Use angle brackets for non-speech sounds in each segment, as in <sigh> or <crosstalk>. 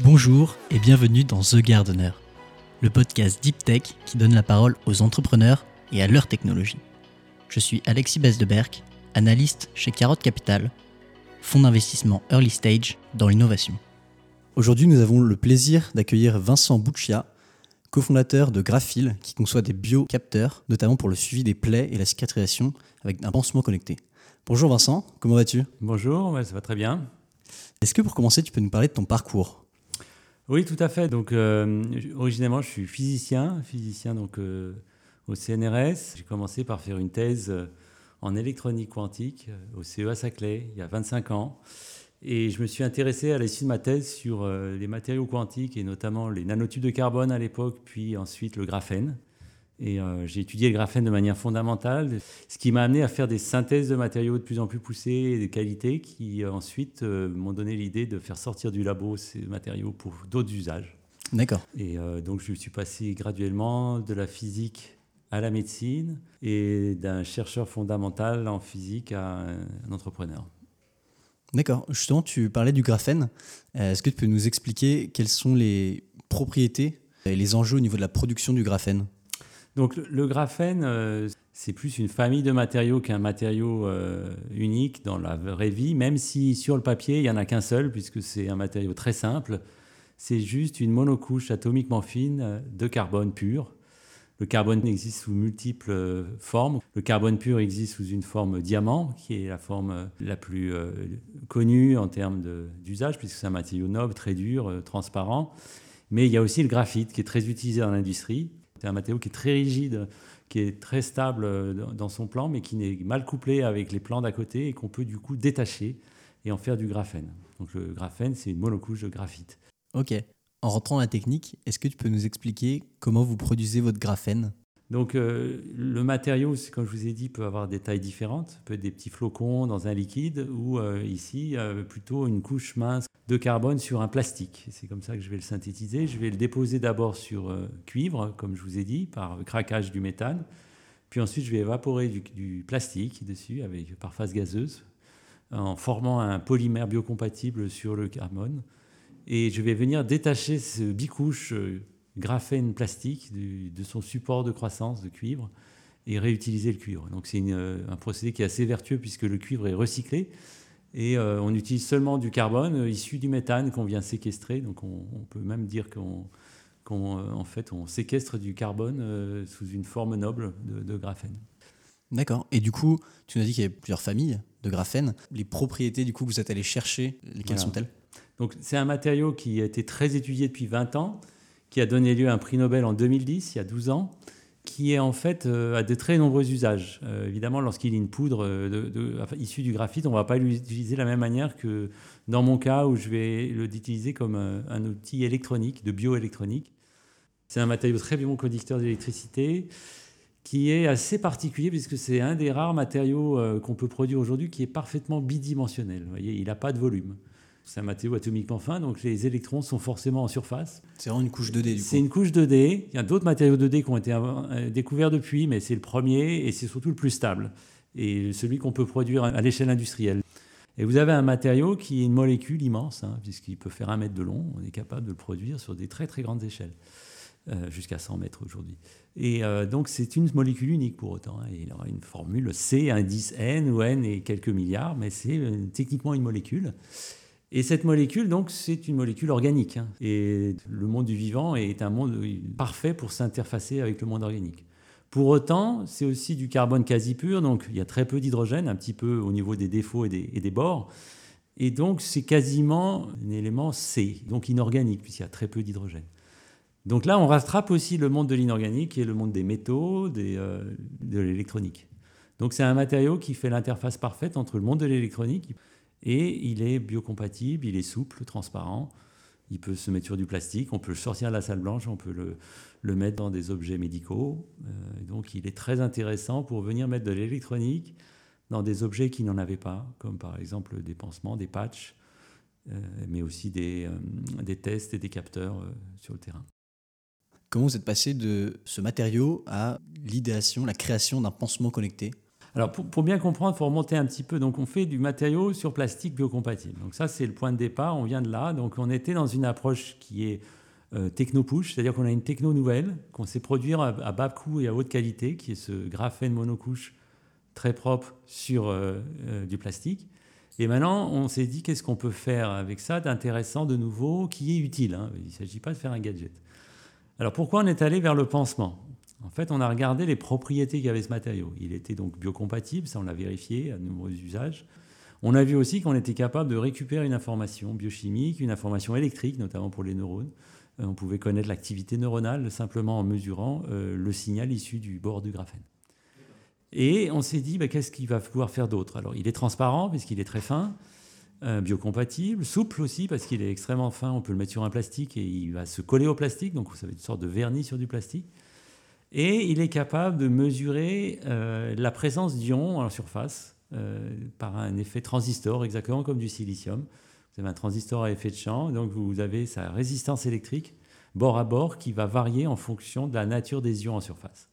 Bonjour et bienvenue dans The Gardener, le podcast Deep Tech qui donne la parole aux entrepreneurs et à leur technologie. Je suis Alexis Besdeberg, analyste chez Carotte Capital, fonds d'investissement early stage dans l'innovation. Aujourd'hui, nous avons le plaisir d'accueillir Vincent Bouchia, cofondateur de Graphil, qui conçoit des biocapteurs, notamment pour le suivi des plaies et la cicatrisation avec un pansement connecté. Bonjour Vincent, comment vas-tu? Bonjour, ça va très bien. Est-ce que pour commencer, tu peux nous parler de ton parcours? Oui, tout à fait. Donc, euh, originellement, je suis physicien, physicien donc euh, au CNRS. J'ai commencé par faire une thèse euh, en électronique quantique au CEA Saclay il y a 25 ans. Et je me suis intéressé à l'issue de ma thèse sur les matériaux quantiques et notamment les nanotubes de carbone à l'époque, puis ensuite le graphène. Et euh, j'ai étudié le graphène de manière fondamentale, ce qui m'a amené à faire des synthèses de matériaux de plus en plus poussées et de qualité qui euh, ensuite euh, m'ont donné l'idée de faire sortir du labo ces matériaux pour d'autres usages. D'accord. Et donc je suis passé graduellement de la physique à la médecine et d'un chercheur fondamental en physique à un entrepreneur. D'accord. Justement, tu parlais du graphène. Est-ce que tu peux nous expliquer quelles sont les propriétés et les enjeux au niveau de la production du graphène? Donc le, graphène, euh, c'est plus une famille de matériaux qu'un matériau euh, unique dans la vraie vie, même si sur le papier, il n'y en a qu'un seul, puisque c'est un matériau très simple. C'est juste une monocouche atomiquement fine euh, de carbone pur. Le carbone existe sous multiples formes. Le carbone pur existe sous une forme diamant, qui est la forme la plus connue en termes d'usage, puisque c'est un matériau noble, très dur, transparent. Mais il y a aussi le graphite, qui est très utilisé dans l'industrie. C'est un matériau qui est très rigide, qui est très stable euh, dans son plan, mais qui n'est mal couplé avec les plans d'à côté et qu'on peut du coup détacher et en faire du graphène. Donc le graphène, c'est une monocouche de graphite. Ok. En rentrant dans la technique, est-ce que tu peux nous expliquer comment vous produisez votre graphène? Donc euh, le matériau, comme je vous ai dit, peut avoir des tailles différentes. peut être des petits flocons dans un liquide ou euh, ici plutôt une couche mince de carbone sur un plastique. C'est comme ça que je vais le synthétiser. Je vais le déposer d'abord sur euh, cuivre, comme je vous ai dit, par craquage du méthane. Puis ensuite, je vais évaporer du, plastique dessus avec, par phase gazeuse en formant un polymère biocompatible sur le carbone. Et je vais venir détacher ce bicouche euh, graphène plastique de son support de croissance de cuivre et réutiliser le cuivre. Donc c'est euh, un procédé qui est assez vertueux puisque le cuivre est recyclé. Et euh, on utilise seulement du carbone euh, issu du méthane qu'on vient séquestrer. Donc on, peut même dire qu'on fait, on séquestre du carbone sous une forme noble de, graphène. D'accord. Et du coup, tu nous as dit qu'il y avait plusieurs familles de graphène. Les propriétés du coup que vous êtes allé chercher, lesquelles sont-elles? Donc c'est un matériau qui a été très étudié depuis 20 ans, qui a donné lieu à un prix Nobel en 2010, il y a 12 ans qui est en fait euh, a de très nombreux usages. Euh, évidemment, lorsqu'il est une poudre euh, issue du graphite, on ne va pas l'utiliser de la même manière que dans mon cas où je vais l'utiliser comme un, outil électronique, de bioélectronique. C'est un matériau très bon conducteur d'électricité qui est assez particulier puisque c'est un des rares matériaux qu'on peut produire aujourd'hui qui est parfaitement bidimensionnel. Vous voyez, il n'a pas de volume. C'est un matériau atomiquement fin, donc les électrons sont forcément en surface. C'est vraiment une couche 2D du coup. C'est une couche 2D. Il y a d'autres matériaux 2D qui ont été euh, découverts depuis, mais c'est le premier et c'est surtout le plus stable. Et celui qu'on peut produire à l'échelle industrielle. Et vous avez un matériau qui est une molécule immense, hein, puisqu'il peut faire un mètre de long. On est capable de le produire sur des très très grandes échelles, euh, jusqu'à 100 mètres aujourd'hui. Et euh, donc c'est une molécule unique pour autant. Hein. Il aura une formule C, indice N ou N et quelques milliards, mais c'est techniquement une molécule. Et cette molécule, donc, c'est une molécule organique. Hein. Et le monde du vivant est un monde parfait pour s'interfacer avec le monde organique. Pour autant, c'est aussi du carbone quasi pur, donc il y a très peu d'hydrogène, un petit peu au niveau des défauts et des, bords. Et donc, c'est quasiment un élément C, donc inorganique, puisqu'il y a très peu d'hydrogène. Donc là, on rattrape aussi le monde de l'inorganique et le monde des métaux, euh, de l'électronique. Donc c'est un matériau qui fait l'interface parfaite entre le monde de l'électronique et il est biocompatible, il est souple, transparent. Il peut se mettre sur du plastique, on peut le sortir de la salle blanche, on peut le, mettre dans des objets médicaux. Euh, donc il est très intéressant pour venir mettre de l'électronique dans des objets qui n'en avaient pas, comme par exemple des pansements, des patchs, euh, mais aussi des, euh, des, tests et des capteurs sur le terrain. Comment vous êtes passé de ce matériau à l'idéation, la création d'un pansement connecté? Alors pour, bien comprendre, il faut remonter un petit peu. Donc on fait du matériau sur plastique biocompatible. Donc ça c'est le point de départ, on vient de là. Donc on était dans une approche qui est euh, techno-push, c'est-à-dire qu'on a une techno nouvelle qu'on sait produire à, bas coût et à haute qualité, qui est ce graphène monocouche très propre sur euh, euh, du plastique. Et maintenant, on s'est dit qu'est-ce qu'on peut faire avec ça d'intéressant, de nouveau, qui est utile. Hein. Il ne s'agit pas de faire un gadget. Alors pourquoi on est allé vers le pansement? En fait, on a regardé les propriétés qu'avait ce matériau. Il était donc biocompatible, ça on l'a vérifié à de nombreux usages. On a vu aussi qu'on était capable de récupérer une information biochimique, une information électrique, notamment pour les neurones, euh, on pouvait connaître l'activité neuronale simplement en mesurant euh, le signal issu du bord du graphène. Et on s'est dit, bah, qu'est-ce qu'il va pouvoir faire d'autre? Alors, il est transparent puisqu'il est très fin, euh, biocompatible, souple aussi parce qu'il est extrêmement fin. On peut le mettre sur un plastique et il va se coller au plastique, donc va être une sorte de vernis sur du plastique. Et il est capable de mesurer la présence d'ions en surface par un effet transistor, exactement comme du silicium. Vous avez un transistor à effet de champ, donc vous avez sa résistance électrique bord à bord qui va varier en fonction de la nature des ions en surface.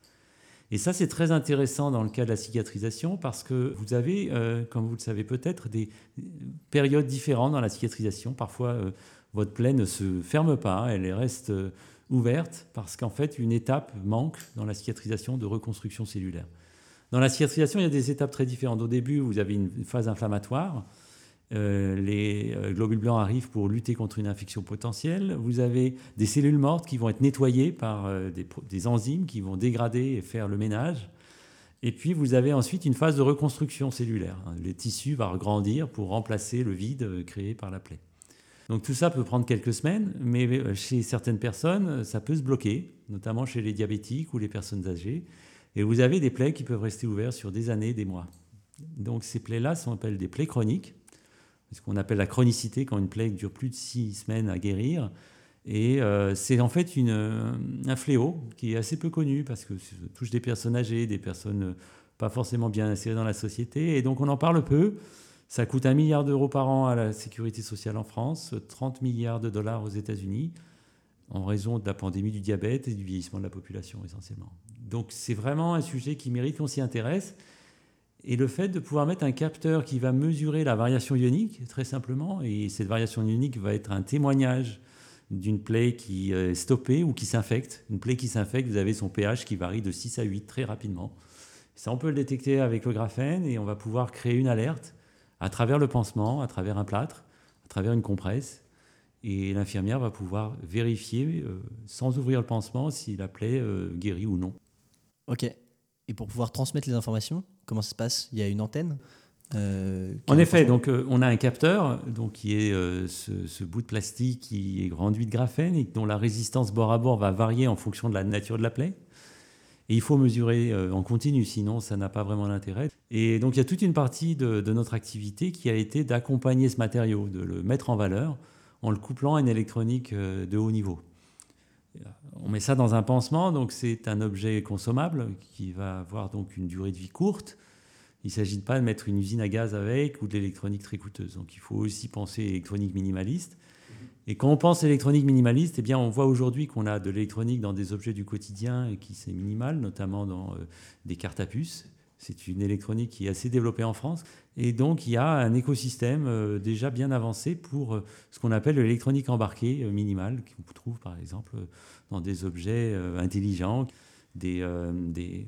Et ça, c'est très intéressant dans le cas de la cicatrisation parce que vous avez, euh, comme vous le savez peut-être, des périodes différentes dans la cicatrisation. Parfois, euh, votre plaie ne se ferme pas, elle reste euh, ouverte parce qu'en fait, une étape manque dans la cicatrisation de reconstruction cellulaire. Dans la cicatrisation, il y a des étapes très différentes. Au début, vous avez une phase inflammatoire euh, les euh, globules blancs arrivent pour lutter contre une infection potentielle. Vous avez des cellules mortes qui vont être nettoyées par euh, des, enzymes qui vont dégrader et faire le ménage. Et puis vous avez ensuite une phase de reconstruction cellulaire. Les tissus vont grandir pour remplacer le vide créé par la plaie. Donc tout ça peut prendre quelques semaines, mais chez certaines personnes, ça peut se bloquer, notamment chez les diabétiques ou les personnes âgées. Et vous avez des plaies qui peuvent rester ouvertes sur des années, des mois. Donc ces plaies-là sont appelées des plaies chroniques ce qu'on appelle la chronicité, quand une plaie dure plus de six semaines à guérir. Et euh, c'est en fait un fléau qui est assez peu connu parce que ça touche des personnes âgées, des personnes pas forcément bien insérées dans la société. Et donc on en parle peu. Ça coûte un milliard d'euros par an à la sécurité sociale en France, 30 milliards de dollars aux États-Unis, en raison de la pandémie du diabète et du vieillissement de la population essentiellement. Donc c'est vraiment un sujet qui mérite qu'on s'y intéresse. Et le fait de pouvoir mettre un capteur qui va mesurer la variation ionique, très simplement, et cette variation ionique va être un témoignage d'une plaie qui est stoppée ou qui s'infecte. Une plaie qui s'infecte, vous avez son pH qui varie de 6 à 8 très rapidement. Ça, on peut le détecter avec le graphène et on va pouvoir créer une alerte à travers le pansement, à travers un plâtre, à travers une compresse. Et l'infirmière va pouvoir vérifier, euh, sans ouvrir le pansement, si la plaie euh, guérit ou non. Ok. Et pour pouvoir transmettre les informations, comment ça se passe? Il y a une antenne euh, en effet, donc euh, on a un capteur, donc qui est euh, ce, bout de plastique qui est rendu de graphène et dont la résistance bord à bord va varier en fonction de la nature de la plaie. Et il faut mesurer en continu, sinon ça n'a pas vraiment d'intérêt. Et donc il y a toute une partie de, notre activité qui a été d'accompagner ce matériau, de le mettre en valeur en le couplant à une électronique de haut niveau. On met ça dans un pansement, donc c'est un objet consommable qui va avoir donc une durée de vie courte. Il ne s'agit pas de mettre une usine à gaz avec ou de l'électronique très coûteuse. Donc il faut aussi penser électronique minimaliste. Et quand on pense électronique minimaliste, eh bien on voit aujourd'hui qu'on a de l'électronique dans des objets du quotidien et qui c'est minimal, notamment dans euh, des cartes à puces. C'est une électronique qui est assez développée en France. Et donc, il y a un écosystème euh, déjà bien avancé pour euh, ce qu'on appelle l'électronique embarquée minimale, qu'on trouve par exemple dans des objets intelligents, des, des,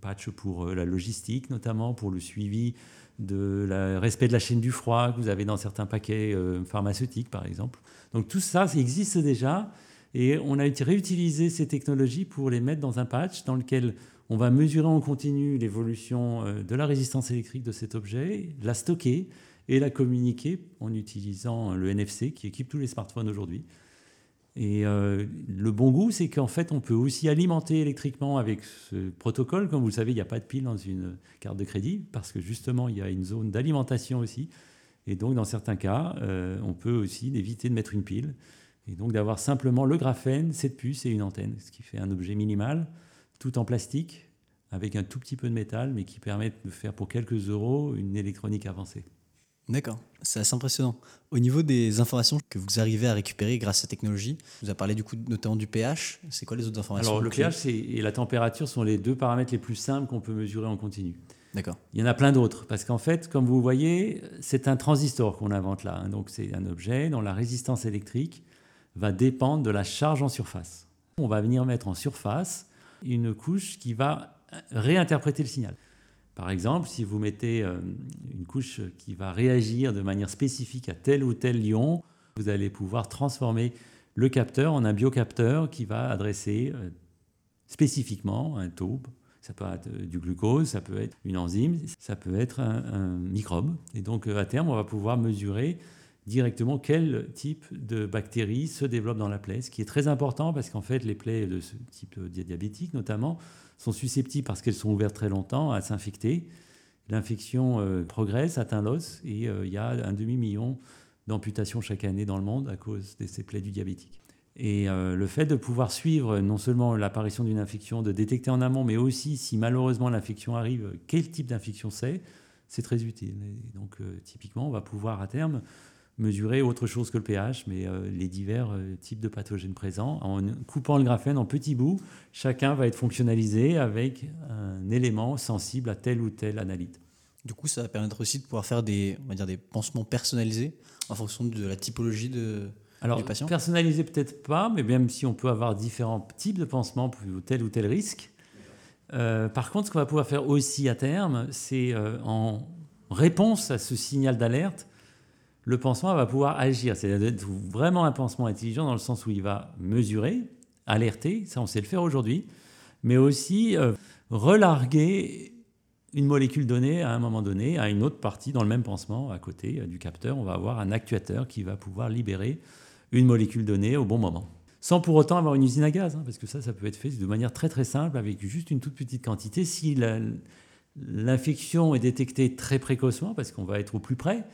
patchs pour la logistique, notamment pour le suivi de la respect de la chaîne du froid que vous avez dans certains paquets pharmaceutiques, par exemple. Donc, tout ça, ça existe déjà. Et on a réutilisé ces technologies pour les mettre dans un patch dans lequel on va mesurer en continu l'évolution euh, de la résistance électrique de cet objet, la stocker et la communiquer en utilisant le NFC qui équipe tous les smartphones aujourd'hui. Et euh, le bon goût, c'est qu'en fait, on peut aussi alimenter électriquement avec ce protocole. Comme vous le savez, il n'y a pas de pile dans une carte de crédit parce que justement, il y a une zone d'alimentation aussi. Et donc, dans certains cas, euh, on peut aussi éviter de mettre une pile et donc d'avoir simplement le graphène, cette puce et une antenne, ce qui fait un objet minimal tout en plastique, avec un tout petit peu de métal, mais qui permet de faire pour quelques euros une électronique avancée. D'accord, c'est assez impressionnant. Au niveau des informations que vous arrivez à récupérer grâce à cette technologie, vous avez parlé du coup notamment du pH. C'est quoi les autres informations Alors le pH et la température sont les deux paramètres les plus simples qu'on peut mesurer en continu. D'accord. Il y en a plein d'autres parce qu'en fait, comme vous voyez, c'est un transistor qu'on invente là. Hein. donc c'est un objet dont la résistance électrique va dépendre de la charge en surface. On va venir mettre en surface une couche qui va réinterpréter le signal. Par exemple, si vous mettez euh, une couche qui va réagir de manière spécifique à tel ou tel ion, vous allez pouvoir transformer le capteur en un biocapteur qui va adresser euh, spécifiquement un taux. Ça peut être euh, du glucose, ça peut être une enzyme, ça peut être un, microbe. Et donc, à terme, on va pouvoir mesurer directement quel type de bactéries se développe dans la plaie, ce qui est très important parce qu'en fait, les plaies de ce type diabétique, notamment, sont susceptibles, parce qu'elles sont ouvertes très longtemps, à s'infecter. L'infection euh, progresse, atteint l'os, et euh, il y a un demi-million d'amputations chaque année dans le monde à cause de ces plaies du diabétique. Et euh, le fait de pouvoir suivre non seulement l'apparition d'une infection, de détecter en amont, mais aussi si malheureusement l'infection arrive, quel type d'infection c'est, c'est très utile. Donc typiquement, on va pouvoir à terme mesurer autre chose que le pH, mais euh, les divers euh, types de pathogènes présents. En coupant le graphène en petits bouts, chacun va être fonctionnalisé avec un élément sensible à tel ou tel analyte. Du coup, ça va permettre aussi de pouvoir faire des, on va dire, des pansements personnalisés en fonction de la typologie de, Alors, du patient personnalisé peut-être pas, mais même si on peut avoir différents types de pansements pour tel ou tel risque. Euh, par contre, ce qu'on va pouvoir faire aussi à terme, c'est en réponse à ce signal d'alerte, le pansement va pouvoir agir. C'est vraiment un pansement intelligent dans le sens où il va mesurer, alerter, ça on sait le faire aujourd'hui, mais aussi euh, relarguer une molécule donnée à un moment donné à une autre partie dans le même pansement à côté euh, du capteur. On va avoir un actuateur qui va pouvoir libérer une molécule donnée au bon moment. Sans pour autant avoir une usine à gaz, hein, parce que ça, ça peut être fait de manière très très simple avec juste une toute petite quantité. Si l'infection est détectée très précocement, parce qu'on va être au plus près,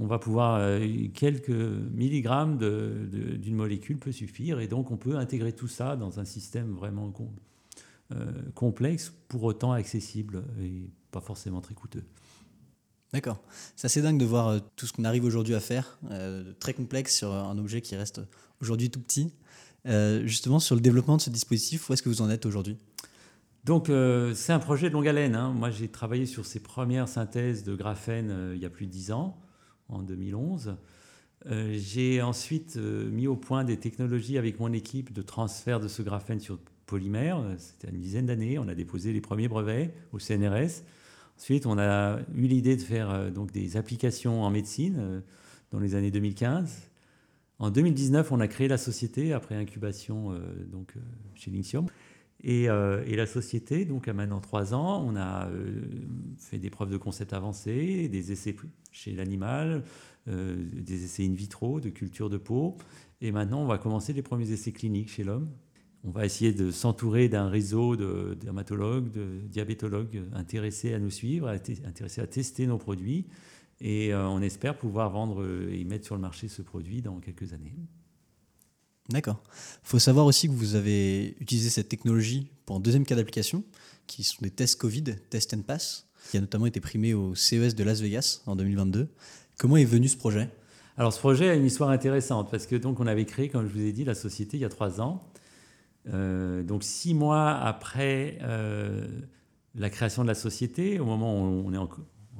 on va pouvoir, euh, quelques milligrammes d'une molécule peut suffire, et donc on peut intégrer tout ça dans un système vraiment euh, complexe, pour autant accessible et pas forcément très coûteux. D'accord. C'est assez dingue de voir euh, tout ce qu'on arrive aujourd'hui à faire, très complexe sur un objet qui reste aujourd'hui tout petit. justement, sur le développement de ce dispositif, où est-ce que vous en êtes aujourd'hui? Donc c'est un projet de longue haleine. Hein. Moi j'ai travaillé sur ces premières synthèses de graphène il y a plus de dix ans en 2011. Euh, j'ai ensuite euh, mis au point des technologies avec mon équipe de transfert de ce graphène sur polymère. C'était une dizaine d'années. On a déposé les premiers brevets au CNRS. Ensuite, on a eu l'idée de faire euh, des applications en médecine dans les années 2015. En 2019, on a créé la société après incubation donc, chez Linxium. Et, et, la société, donc à maintenant trois ans, on a fait des preuves de concept avancées, des essais chez l'animal, euh, des essais in vitro de culture de peau. Et maintenant, on va commencer les premiers essais cliniques chez l'homme. On va essayer de s'entourer d'un réseau de dermatologues, de diabétologues intéressés à nous suivre, intéressés à tester nos produits. Et euh, on espère pouvoir vendre et mettre sur le marché ce produit dans quelques années. D'accord. Il faut savoir aussi que vous avez utilisé cette technologie pour un deuxième cas d'application, qui sont des tests Covid, Test and Pass qui a notamment été primé au CES de Las Vegas en 2022. Comment est venu ce projet? Alors ce projet a une histoire intéressante parce que donc on avait créé, comme je vous ai dit, la société il y a trois ans. Euh, donc six mois après euh, la création de la société, au moment où on est en,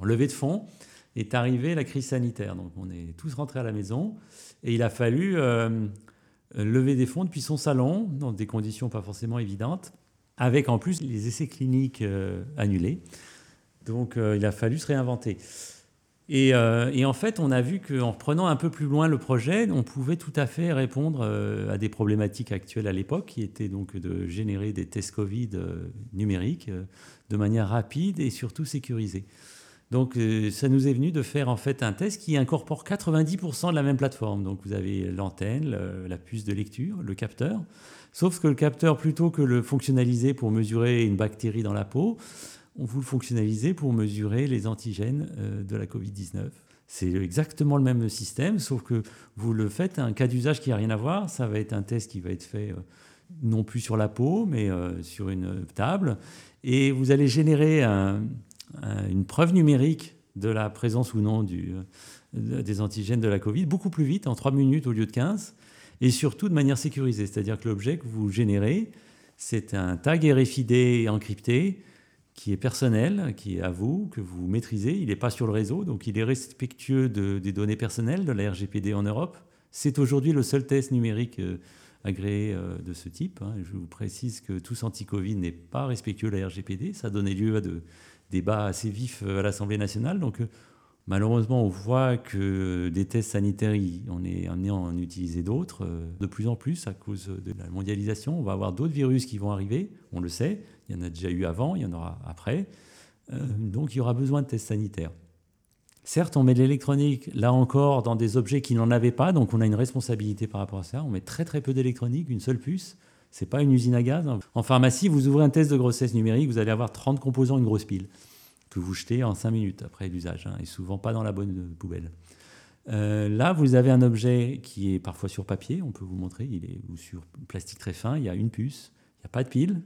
levée de fonds, est arrivée la crise sanitaire. Donc on est tous rentrés à la maison et il a fallu euh, lever des fonds depuis son salon dans des conditions pas forcément évidentes, avec en plus les essais cliniques annulés. Donc euh, il a fallu se réinventer. Euh, et, en fait, on a vu qu'en prenant un peu plus loin le projet, on pouvait tout à fait répondre euh, à des problématiques actuelles à l'époque, qui étaient donc de générer des tests Covid numériques de manière rapide et surtout sécurisée. Donc ça nous est venu de faire en fait un test qui incorpore 90% de la même plateforme. Donc vous avez l'antenne, la puce de lecture, le capteur. Sauf que le capteur, plutôt que le fonctionnaliser pour mesurer une bactérie dans la peau, on vous le fonctionnalisez pour mesurer les antigènes euh, de la Covid-19. C'est exactement le même système, sauf que vous le faites un cas d'usage qui n'a rien à voir. Ça va être un test qui va être fait euh, non plus sur la peau, mais euh, sur une table. Et vous allez générer une preuve numérique de la présence ou non du, des antigènes de la Covid, beaucoup plus vite, en 3 minutes au lieu de 15, et surtout de manière sécurisée. C'est-à-dire que l'objet que vous générez, c'est un tag RFID encrypté qui est personnel, qui est à vous, que vous maîtrisez. Il n'est pas sur le réseau, donc il est respectueux des données personnelles de la RGPD en Europe. C'est aujourd'hui le seul test numérique euh, agréé euh, de ce type. Hein. Je vous précise que tous anti-Covid n'est pas respectueux de la RGPD. Ça a donné lieu à de débats assez vifs euh, à l'Assemblée nationale. Donc malheureusement, on voit que des tests sanitaires, on est en utiliser d'autres de plus en plus à cause de la mondialisation. On va avoir d'autres virus qui vont arriver, on le sait. Il y en a déjà eu avant, il y en aura après. donc il y aura besoin de tests sanitaires. Certes, on met de l'électronique, là encore, dans des objets qui n'en avaient pas, donc on a une responsabilité par rapport à ça. On met très très peu d'électronique, une seule puce. C'est pas une usine à gaz. En pharmacie, vous ouvrez un test de grossesse numérique, vous allez avoir 30 composants, une grosse pile, que vous jetez en 5 minutes après l'usage, hein, et souvent pas dans la bonne poubelle. Euh, là, vous avez un objet qui est parfois sur papier, on peut vous montrer, il est ou sur plastique très fin, il y a une puce, il n'y a pas de pile,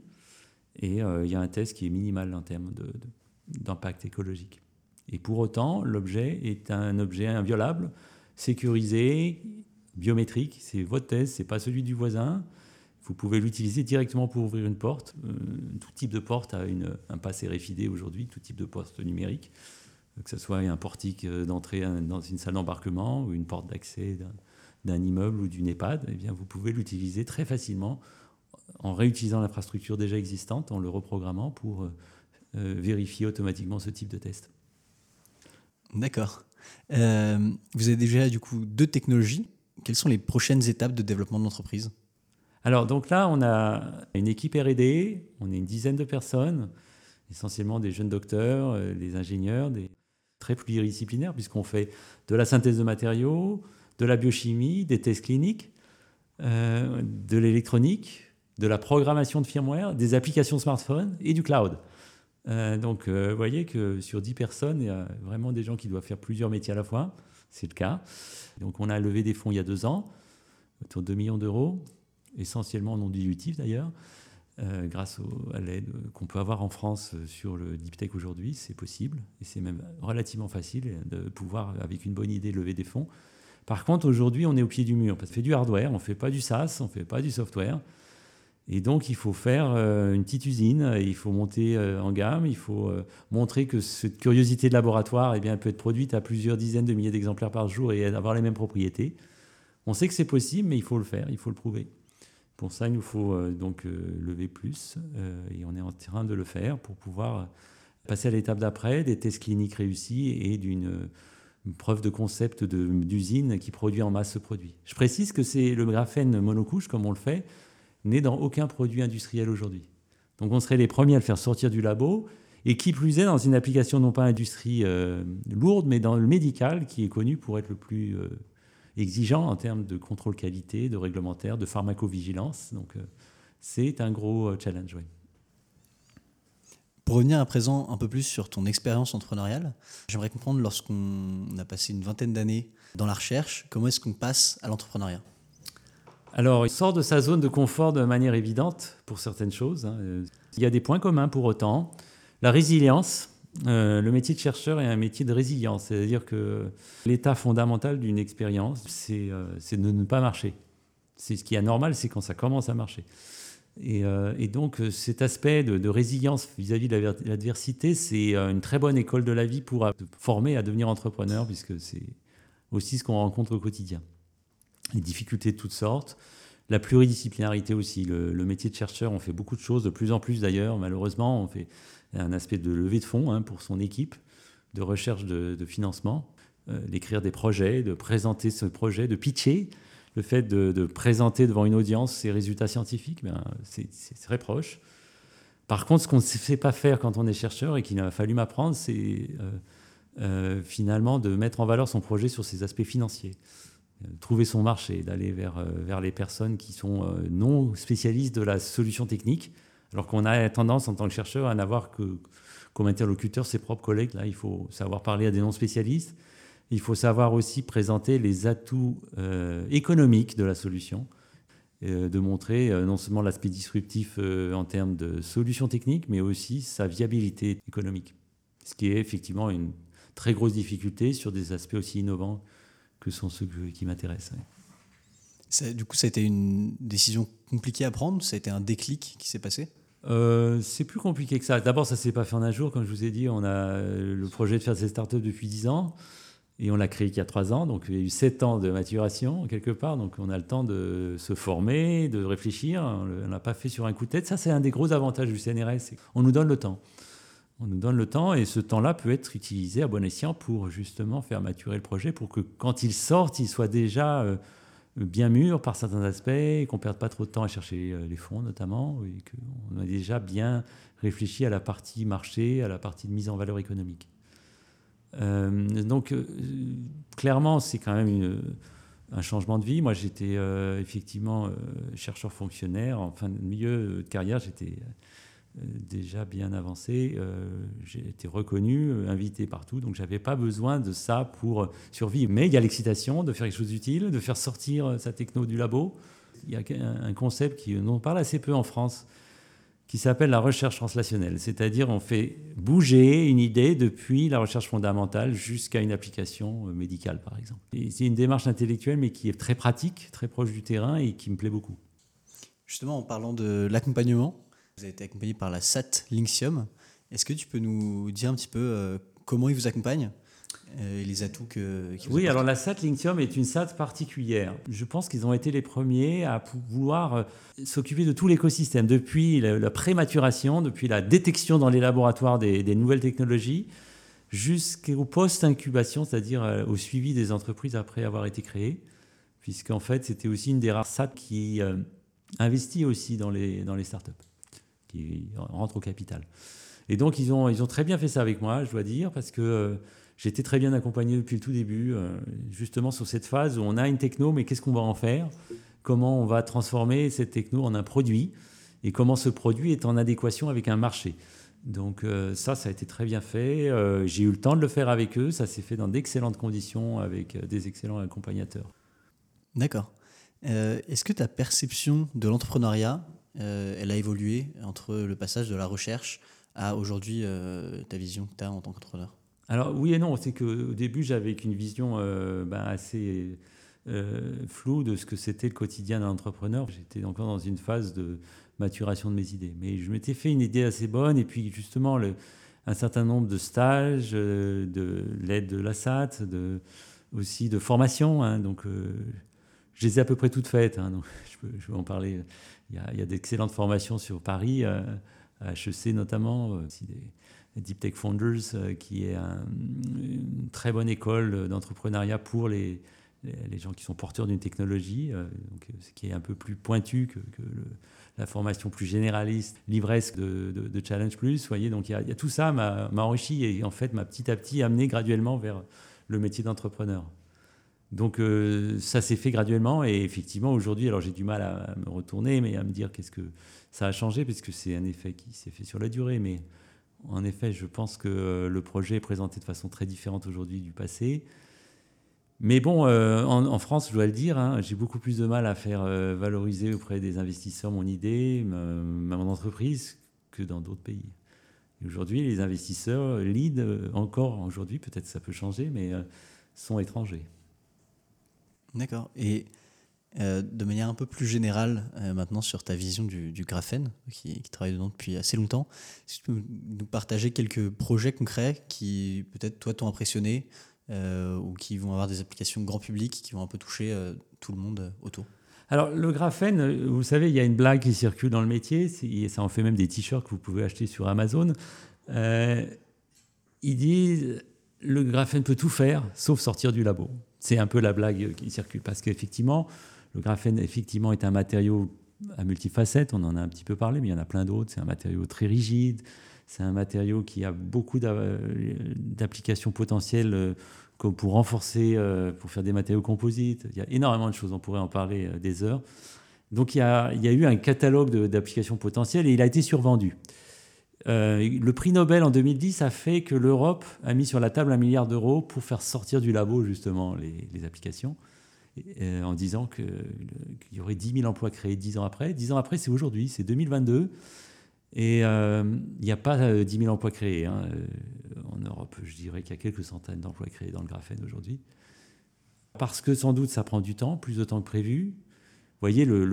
et euh, il y a un test qui est minimal en termes d'impact écologique. Et pour autant, l'objet est un objet inviolable, sécurisé, biométrique. C'est votre test, c'est pas celui du voisin. Vous pouvez l'utiliser directement pour ouvrir une porte. Euh, tout type de porte a un pass RFID aujourd'hui, tout type de porte numérique, que ce soit un portique d'entrée dans une salle d'embarquement ou une porte d'accès d'un immeuble ou d'une EHPAD. Eh bien, vous pouvez l'utiliser très facilement en réutilisant l'infrastructure déjà existante, en le reprogrammant pour euh, euh, vérifier automatiquement ce type de test. D'accord. Euh, vous avez déjà du coup deux technologies. Quelles sont les prochaines étapes de développement de l'entreprise? Alors donc là, on a une équipe R&D, on est une dizaine de personnes, essentiellement des jeunes docteurs, euh, des ingénieurs, des très pluridisciplinaires puisqu'on fait de la synthèse de matériaux, de la biochimie, des tests cliniques, euh, de l'électronique, de la programmation de firmware, des applications smartphone et du cloud. Euh, donc, vous voyez que sur 10 personnes, il y a vraiment des gens qui doivent faire plusieurs métiers à la fois. C'est le cas. Donc, on a levé des fonds il y a deux ans, autour de 2 millions d'euros, essentiellement non dilutifs d'ailleurs, euh, grâce à l'aide qu'on peut avoir en France sur le Deep Tech aujourd'hui. C'est possible et c'est même relativement facile de pouvoir, avec une bonne idée, lever des fonds. Par contre, aujourd'hui, on est au pied du mur. On fait du hardware, on ne fait pas du SaaS, on ne fait pas du software. Et donc, il faut faire euh, une petite usine, il faut monter euh, en gamme, il faut euh, montrer que cette curiosité de laboratoire eh bien, peut être produite à plusieurs dizaines de milliers d'exemplaires par jour et avoir les mêmes propriétés. On sait que c'est possible, mais il faut le faire, il faut le prouver. Pour ça, il nous faut donc lever plus, et on est en train de le faire pour pouvoir passer à l'étape d'après, des tests cliniques réussis et d'une preuve de concept d'usine qui produit en masse ce produit. Je précise que c'est le graphène monocouche, comme on le fait, n'est dans aucun produit industriel aujourd'hui. Donc on serait les premiers à le faire sortir du labo, et qui plus est dans une application non pas industrie euh, lourde, mais dans le médical, qui est connu pour être le plus euh, exigeant en termes de contrôle qualité, de réglementaire, de pharmacovigilance. Donc euh, c'est un gros challenge. Pour revenir à présent un peu plus sur ton expérience entrepreneuriale, j'aimerais comprendre, lorsqu'on a passé une vingtaine d'années dans la recherche, comment est-ce qu'on passe à l'entrepreneuriat? Alors, il sort de sa zone de confort de manière évidente pour certaines choses. Hein. Il y a des points communs pour autant. La résilience. Euh, le métier de chercheur est un métier de résilience, c'est-à-dire que l'état fondamental d'une expérience, c'est euh, de ne pas marcher. C'est ce qui est anormal, c'est quand ça commence à marcher. Et, euh, donc cet aspect de, résilience vis-à-vis de l'adversité, c'est une très bonne école de la vie pour former à devenir entrepreneur, puisque c'est aussi ce qu'on rencontre au quotidien les difficultés de toutes sortes, la pluridisciplinarité aussi. Le, métier de chercheur, on fait beaucoup de choses, de plus en plus d'ailleurs. Malheureusement, on fait un aspect de levée de fonds hein, pour son équipe, de recherche de, financement, euh, d'écrire des projets, de présenter ce projet, de pitcher. Le fait de, présenter devant une audience ses résultats scientifiques, ben, c'est très proche. Par contre, ce qu'on ne sait pas faire quand on est chercheur et qu'il a fallu m'apprendre, c'est euh, euh, finalement de mettre en valeur son projet sur ses aspects financiers trouver son marché, d'aller vers, vers les personnes qui sont non spécialistes de la solution technique, alors qu'on a tendance en tant que chercheur à n'avoir que comme interlocuteur ses propres collègues. Là, il faut savoir parler à des non spécialistes. Il faut savoir aussi présenter les atouts euh, économiques de la solution, de montrer non seulement l'aspect disruptif en termes de solutions techniques, mais aussi sa viabilité économique. Ce qui est effectivement une très grosses difficultés sur des aspects aussi innovants que sont ceux qui m'intéressent. Du coup, ça a été une décision compliquée à prendre Ça a été un déclic qui s'est passé? Euh, c'est plus compliqué que ça. D'abord, ça s'est pas fait en un jour. Comme je vous ai dit, on a le projet de faire ces startups depuis 10 ans. Et on l'a créé il y a trois ans, donc il y a eu sept ans de maturation quelque part, donc on a le temps de se former, de réfléchir. On n'a pas fait sur un coup de tête. Ça, c'est un des gros avantages du CNRS. On nous donne le temps. On nous donne le temps et ce temps-là peut être utilisé à bon escient pour justement faire maturer le projet, pour que quand il sorte, il soit déjà euh, bien mûr par certains aspects, qu'on ne perde pas trop de temps à chercher euh, les fonds notamment, et qu'on a déjà bien réfléchi à la partie marché, à la partie de mise en valeur économique. Euh, donc, euh, clairement, c'est quand même un changement de vie. Moi, j'étais effectivement chercheur fonctionnaire. En fin de milieu de carrière, j'étais déjà bien avancé. j'ai été reconnu, invité partout. Donc, j'avais pas besoin de ça pour survivre. Mais il y a l'excitation de faire quelque chose d'utile, de faire sortir sa techno du labo. Il y a un concept qui, on parle assez peu en France qui s'appelle la recherche translationnelle. C'est-à-dire on fait bouger une idée depuis la recherche fondamentale jusqu'à une application euh, médicale, par exemple. C'est une démarche intellectuelle, mais qui est très pratique, très proche du terrain et qui me plaît beaucoup. Justement, en parlant de l'accompagnement, vous avez été accompagné par la SAT Linxium. Est-ce que tu peux nous dire un petit peu euh, comment ils vous accompagnent euh, et les atouts que. oui, alors la SAT Linkium est une SAT particulière. Je pense qu'ils ont été les premiers à vouloir euh, s'occuper de tout l'écosystème, depuis la, prématuration, depuis la détection dans les laboratoires des, nouvelles technologies, jusqu'au post-incubation, c'est-à-dire au suivi des entreprises après avoir été créées, puisqu'en fait, c'était aussi une des rares SAT qui investit aussi dans les, dans les startups, qui rentre au capital. Et donc, ils ont, ils ont très bien fait ça avec moi, je dois dire, parce que j'ai été très bien accompagné depuis le tout début, euh, justement sur cette phase où on a une techno, mais qu'est-ce qu'on va en faire? Comment on va transformer cette techno en un produit? Et comment ce produit est en adéquation avec un marché? Donc euh, ça, ça a été très bien fait. Euh, j'ai eu le temps de le faire avec eux. Ça s'est fait dans d'excellentes conditions avec des excellents accompagnateurs. D'accord. Est-ce que ta perception de l'entrepreneuriat, elle a évolué entre le passage de la recherche à aujourd'hui ta vision que tu as en tant qu'entrepreneur alors oui et non, c'est qu'au début j'avais qu'une vision euh, ben, assez euh, floue de ce que c'était le quotidien d'un entrepreneur. J'étais encore dans une phase de maturation de mes idées. Mais je m'étais fait une idée assez bonne et puis justement un certain nombre de stages, euh, de l'aide de la SAT, aussi de formation. Hein. donc je les ai à peu près toutes faites. Hein. <laughs> je peux, en parler. Il y a, d'excellentes formations sur Paris, HEC notamment, aussi des Deep Tech Founders, euh, qui est une très bonne école d'entrepreneuriat pour les, les, gens qui sont porteurs d'une technologie, euh, donc, ce qui est un peu plus pointu que, la formation plus généraliste, livresque de, de, Challenge Plus. Voyez, donc il y, a, tout ça m'a enrichi et en fait m'a petit à petit amené graduellement vers le métier d'entrepreneur. Donc euh, ça s'est fait graduellement et effectivement aujourd'hui, alors j'ai du mal à, me retourner, mais à me dire qu'est-ce que ça a changé parce que c'est un effet qui s'est fait sur la durée, mais en effet, je pense que euh, le projet est présenté de façon très différente aujourd'hui du passé. Mais bon, euh, en, France, je dois le dire, hein, j'ai beaucoup plus de mal à faire valoriser auprès des investisseurs mon idée, ma, mon entreprise, que dans d'autres pays. Aujourd'hui, les investisseurs lead encore aujourd'hui, peut-être ça peut changer, mais sont étrangers. D'accord. Et euh, de manière un peu plus générale euh, maintenant sur ta vision du, graphène, qui, travaille dedans depuis assez longtemps. Que tu peux nous partager quelques projets concrets qui peut-être toi t'ont impressionné euh, ou qui vont avoir des applications grand public, qui vont un peu toucher tout le monde autour? Alors, le graphène, vous savez, il y a une blague qui circule dans le métier, et ça en fait même des t-shirts que vous pouvez acheter sur Amazon. ils disent le graphène peut tout faire sauf sortir du labo. C'est un peu la blague qui circule parce qu'effectivement, le graphène, effectivement, est un matériau à multifacettes, on en a un petit peu parlé, mais il y en a plein d'autres. C'est un matériau très rigide, c'est un matériau qui a beaucoup d'applications potentielles euh, pour renforcer, euh, pour faire des matériaux composites. Il y a énormément de choses, on pourrait en parler euh, des heures. Donc il y a, il y a eu un catalogue d'applications potentielles et il a été survendu. Le prix Nobel en 2010 a fait que l'Europe a mis sur la table un milliard d'euros pour faire sortir du labo justement les, applications. Euh, en disant qu'il y aurait 10 000 emplois créés 10 ans après. 10 ans après, c'est aujourd'hui, c'est 2022. Et il n'y a pas 10 000 emplois créés. Hein. En Europe, je dirais qu'il y a quelques centaines d'emplois créés dans le graphène aujourd'hui. Parce que sans doute ça prend du temps, plus de temps que prévu. Vous voyez, le,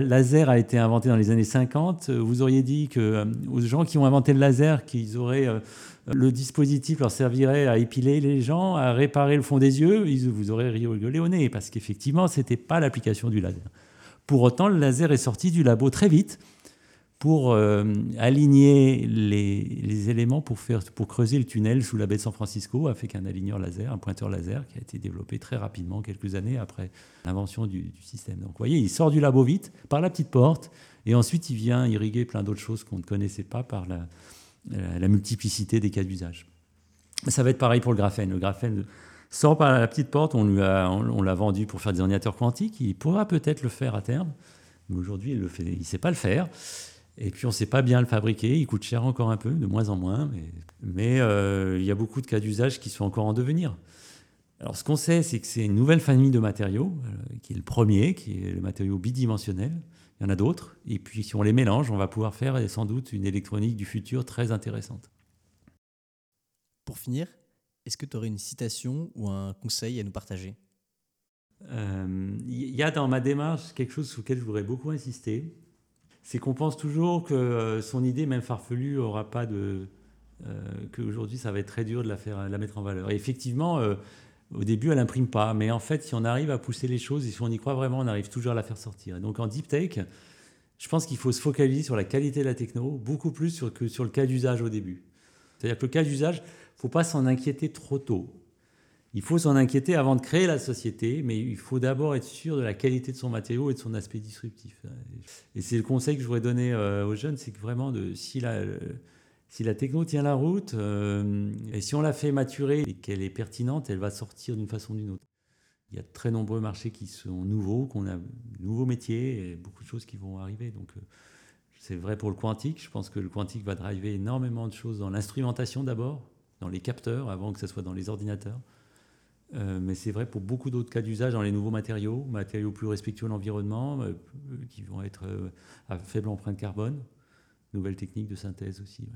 laser a été inventé dans les années 50. Vous auriez dit que, euh, aux gens qui ont inventé le laser qu'ils auraient euh, le dispositif leur servirait à épiler les gens, à réparer le fond des yeux, ils vous auraient rigolé au nez parce qu'effectivement, ce n'était pas l'application du laser. Pour autant, le laser est sorti du labo très vite pour euh, aligner les, éléments pour, faire, pour creuser le tunnel sous la baie de San Francisco avec un aligneur laser, un pointeur laser qui a été développé très rapidement, quelques années après l'invention du, système. Donc vous voyez, il sort du labo vite par la petite porte et ensuite il vient irriguer plein d'autres choses qu'on ne connaissait pas par la, multiplicité des cas d'usage. Ça va être pareil pour le graphène. Le graphène sort par la petite porte, on, l'a vendu pour faire des ordinateurs quantiques, il pourra peut-être le faire à terme, mais aujourd'hui il ne sait pas le faire. Et puis on ne sait pas bien le fabriquer, il coûte cher encore un peu, de moins en moins, mais, euh, il y a beaucoup de cas d'usage qui sont encore en devenir. Alors ce qu'on sait, c'est que c'est une nouvelle famille de matériaux, euh, qui est le premier, qui est le matériau bidimensionnel. Il y en a d'autres, et puis si on les mélange, on va pouvoir faire sans doute une électronique du futur très intéressante. Pour finir, est-ce que tu aurais une citation ou un conseil à nous partager? Il euh, y a dans ma démarche quelque chose sur lequel je voudrais beaucoup insister c'est qu'on pense toujours que euh, son idée, même farfelue, aura pas de. Euh, qu'aujourd'hui, ça va être très dur de la, faire, la mettre en valeur. Et effectivement, euh, au début, elle n'imprime pas. Mais en fait, si on arrive à pousser les choses et si on y croit vraiment, on arrive toujours à la faire sortir. Et donc en deep tech, je pense qu'il faut se focaliser sur la qualité de la techno, beaucoup plus sur, que sur le cas d'usage au début. C'est-à-dire que le cas d'usage, il ne faut pas s'en inquiéter trop tôt. Il faut s'en inquiéter avant de créer la société, mais il faut d'abord être sûr de la qualité de son matériau et de son aspect disruptif. Et c'est le conseil que je voudrais donner euh, aux jeunes, c'est que vraiment, si, la, si la techno tient la route, euh, et si on la fait maturer et qu'elle est pertinente, elle va sortir d'une façon ou d'une autre. Il y a très nombreux marchés qui sont nouveaux, qu'on a de nouveaux métiers et beaucoup de choses qui vont arriver. Donc, euh, c'est vrai pour le quantique. Je pense que le quantique va driver énormément de choses dans l'instrumentation d'abord, dans les capteurs, avant que ce soit dans les ordinateurs. Euh, mais c'est vrai pour beaucoup d'autres cas d'usage dans les nouveaux matériaux, matériaux plus respectueux de l'environnement, euh, qui vont être euh, à faible empreinte carbone, nouvelles techniques de synthèse aussi.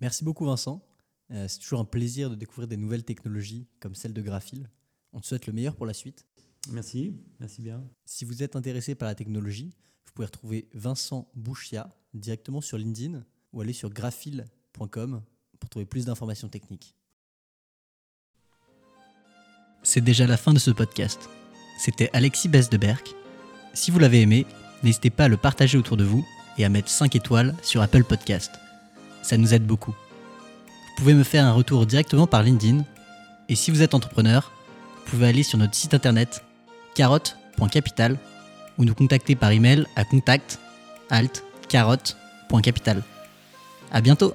Merci beaucoup Vincent. c'est toujours un plaisir de découvrir des nouvelles technologies comme celle de Graphil. On te souhaite le meilleur pour la suite. Merci, merci bien. Si vous êtes intéressé par la technologie, vous pouvez retrouver Vincent Bouchia directement sur LinkedIn ou aller sur graphil.com pour trouver plus d'informations techniques. C'est déjà la fin de ce podcast. C'était Alexis Besdeberg. Si vous l'avez aimé, n'hésitez pas à le partager autour de vous et à mettre 5 étoiles sur Apple Podcast. Ça nous aide beaucoup. Vous pouvez me faire un retour directement par LinkedIn. Et si vous êtes entrepreneur, vous pouvez aller sur notre site internet carotte.capital ou nous contacter par email à contact alt carotte.capital. À bientôt!